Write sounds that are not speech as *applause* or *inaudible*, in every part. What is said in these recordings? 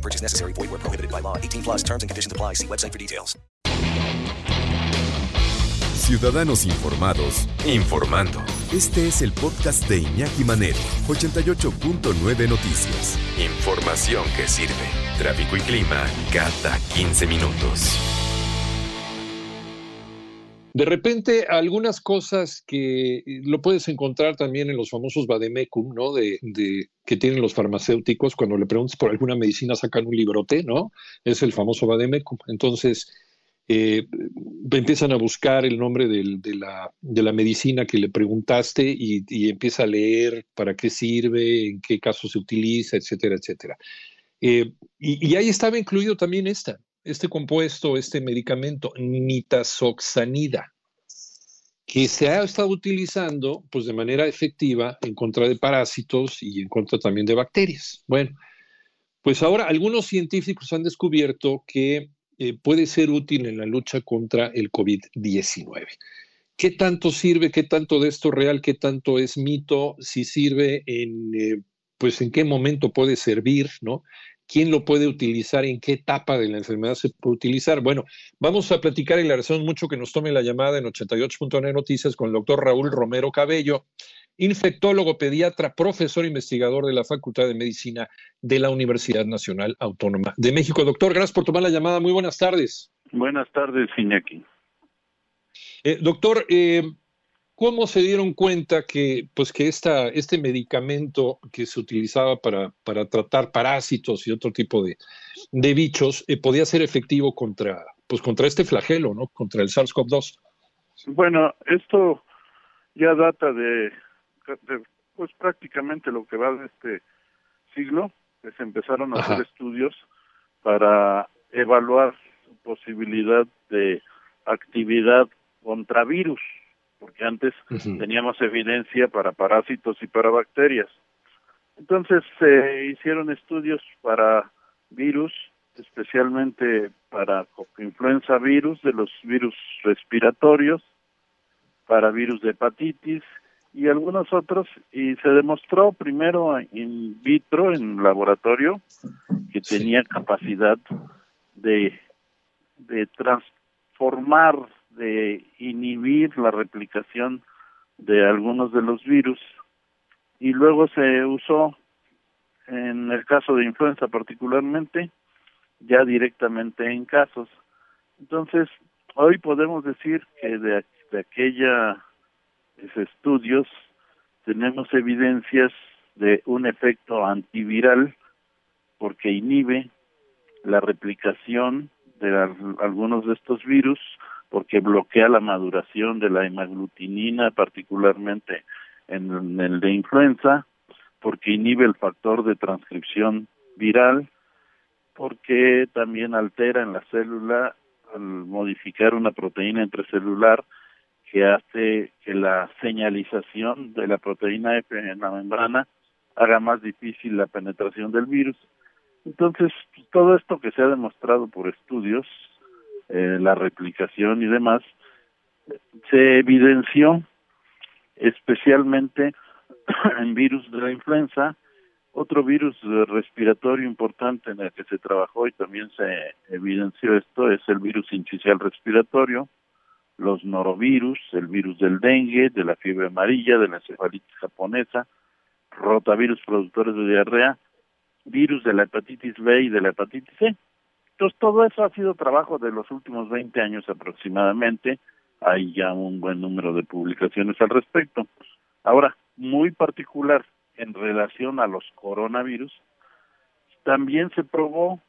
No purchase necessary. Void where prohibited by law. 18 plus terms and conditions apply. See website for details. Ciudadanos informados, informando. Este es el podcast de Iñaki Manero, 88.9 Noticias. Información que sirve. Tráfico y clima cada 15 minutos. De repente, algunas cosas que lo puedes encontrar también en los famosos Bademecum, ¿no? De, que tienen los farmacéuticos, cuando le preguntas por alguna medicina, sacan un librote, ¿no? Es el famoso Bademecum. Entonces, eh, empiezan a buscar el nombre de, la, de, la, medicina que le preguntaste y, y, empieza a leer para qué sirve, en qué caso se utiliza, etcétera, etcétera. Eh, y, y ahí estaba incluido también esta, este compuesto, este medicamento, nitazoxanida, que se ha estado utilizando pues, de manera efectiva en contra de parásitos y en contra también de bacterias. Bueno, pues ahora algunos científicos han descubierto que eh, puede ser útil en la lucha contra el COVID-19. ¿Qué tanto sirve? ¿Qué tanto de esto real? ¿Qué tanto es mito? Si sirve en, eh, pues en qué momento puede servir, ¿no? Quién lo puede utilizar, en qué etapa de la enfermedad se puede utilizar. Bueno, vamos a platicar y le agradecemos mucho que nos tome la llamada en 88.9 Noticias con el doctor Raúl Romero Cabello, infectólogo, pediatra, profesor investigador de la Facultad de Medicina de la Universidad Nacional Autónoma de México. Doctor, gracias por tomar la llamada. Muy buenas tardes. Buenas tardes, Iñaki. Eh, doctor, eh, ¿Cómo se dieron cuenta que, pues, que esta, este medicamento que se utilizaba para, para tratar parásitos y otro tipo de, de bichos eh, podía ser efectivo contra, pues, contra este flagelo, ¿no? Contra el SARS-CoV-2. Bueno, esto ya data de, de, pues prácticamente lo que va de este siglo, que se empezaron a Ajá. hacer estudios para evaluar su posibilidad de actividad contra virus porque antes uh -huh. teníamos evidencia para parásitos y para bacterias. Entonces se eh, hicieron estudios para virus, especialmente para influenza virus, de los virus respiratorios, para virus de hepatitis y algunos otros, y se demostró primero in vitro, en laboratorio, que tenía capacidad de, de transformar de inhibir la replicación de algunos de los virus y luego se usó en el caso de influenza particularmente ya directamente en casos. Entonces hoy podemos decir que de, de aquella estudios tenemos evidencias de un efecto antiviral porque inhibe la replicación de algunos de estos virus porque bloquea la maduración de la hemaglutinina, particularmente en, el de influenza, porque inhibe el factor de transcripción viral, porque también altera en la célula al modificar una proteína intracelular que hace que la señalización de la proteína F en la membrana haga más difícil la penetración del virus. Entonces, todo esto que se ha demostrado por estudios eh, la replicación y demás, se evidenció especialmente *clears throat* en virus de la influenza, otro virus respiratorio importante en el que se trabajó y también se evidenció esto es el virus incisional respiratorio, los norovirus, el virus del dengue, de la fiebre amarilla, de la encefalitis japonesa, rotavirus productores de diarrea, virus de la hepatitis B y de la hepatitis C. Entonces, todo eso ha sido trabajo de los últimos 20 años aproximadamente. Hay ya un buen número de publicaciones al respecto. Ahora, muy particular en relación a los coronavirus, también se probó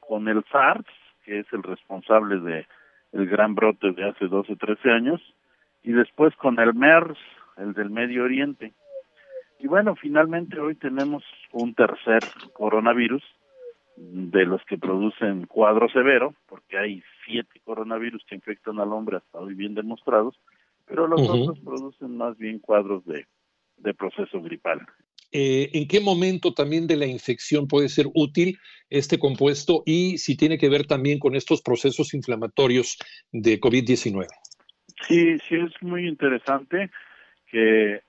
con el SARS, que es el responsable de el gran brote de hace 12, 13 años, y después con el MERS, el del Medio Oriente. Y bueno, finalmente hoy tenemos un tercer coronavirus de los que producen cuadro severo, porque hay siete coronavirus que infectan al hombre hasta hoy bien demostrados, pero los otros producen más bien cuadros de, de proceso gripal. Eh, ¿En qué momento también de la infección puede ser útil este compuesto y si tiene que ver también con estos procesos inflamatorios de COVID-19? Sí, sí, es muy interesante que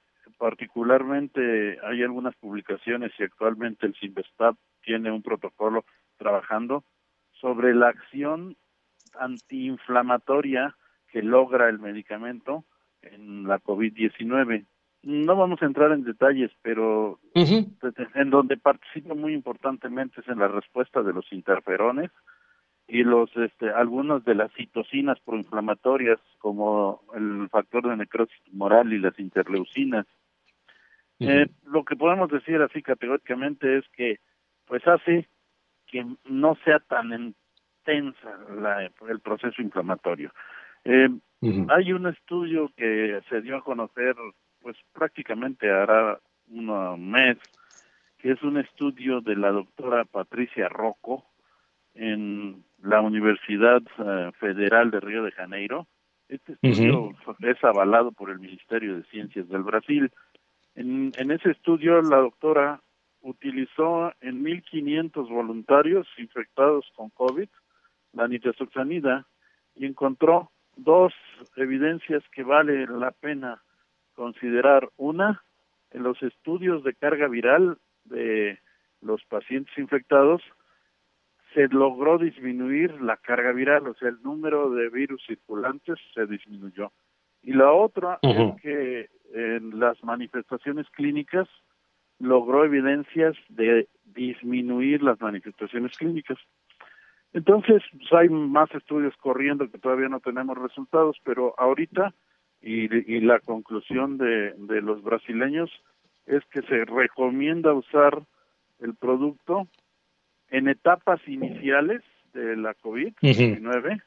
particularmente hay algunas publicaciones y actualmente el Sinvestab tiene un protocolo trabajando sobre la acción antiinflamatoria que logra el medicamento en la COVID-19. No vamos a entrar en detalles, pero en donde participa muy importantemente es en la respuesta de los interferones y los este, algunos de las citocinas proinflamatorias como el factor de necrosis tumoral y las interleucinas. Eh, lo que podemos decir así categóricamente es que pues hace que no sea tan intensa la, el proceso inflamatorio. Eh, Hay un estudio que se dio a conocer pues prácticamente hará un mes, que es un estudio de la doctora Patricia Rocco en la Universidad eh, Federal de Río de Janeiro. Este estudio es avalado por el Ministerio de Ciencias del Brasil. En, en ese estudio, la doctora utilizó en 1.500 voluntarios infectados con COVID la nitazoxanida y encontró dos evidencias que vale la pena considerar. Una, en los estudios de carga viral de los pacientes infectados, se logró disminuir la carga viral, o sea, el número de virus circulantes se disminuyó. Y la otra es que en las manifestaciones clínicas logró evidencias de disminuir las manifestaciones clínicas. Entonces, pues, hay más estudios corriendo que todavía no tenemos resultados, pero ahorita y, la conclusión de, de los brasileños es que se recomienda usar el producto en etapas iniciales de la COVID-19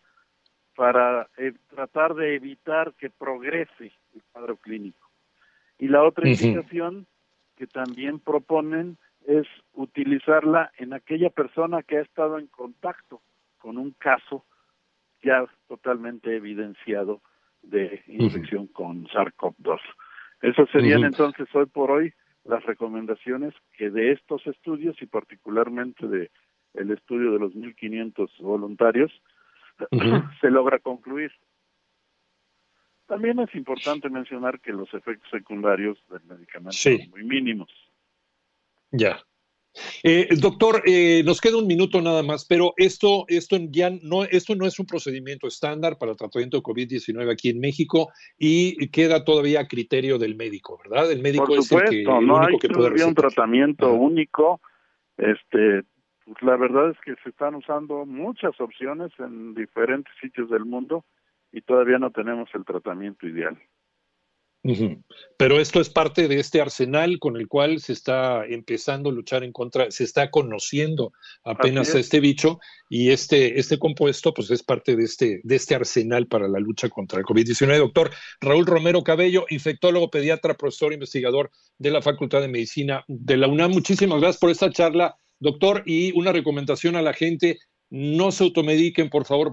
para eh, tratar de evitar que progrese el cuadro clínico. Y la otra indicación que también proponen es utilizarla en aquella persona que ha estado en contacto con un caso ya totalmente evidenciado de infección con SARS-CoV-2. Esas serían entonces hoy por hoy las recomendaciones que de estos estudios y particularmente de el estudio de los 1500 voluntarios *laughs* se logra concluir. También es importante mencionar que los efectos secundarios del medicamento son muy mínimos. Ya. Eh, doctor, eh, nos queda un minuto nada más, pero esto, esto ya no, esto no es un procedimiento estándar para el tratamiento de COVID-19 aquí en México y queda todavía a criterio del médico, ¿verdad? El médico es el que, no hay que un tratamiento único. Este, pues la verdad es que se están usando muchas opciones en diferentes sitios del mundo y todavía no tenemos el tratamiento ideal. Pero esto es parte de este arsenal con el cual se está empezando a luchar en contra, se está conociendo apenas a este bicho y este, este compuesto pues es parte de este, de este arsenal para la lucha contra el COVID-19. Doctor Raúl Romero Cabello, infectólogo, pediatra, profesor investigador de la Facultad de Medicina de la UNAM. Muchísimas gracias por esta charla, doctor, y una recomendación a la gente, no se automediquen, por favor.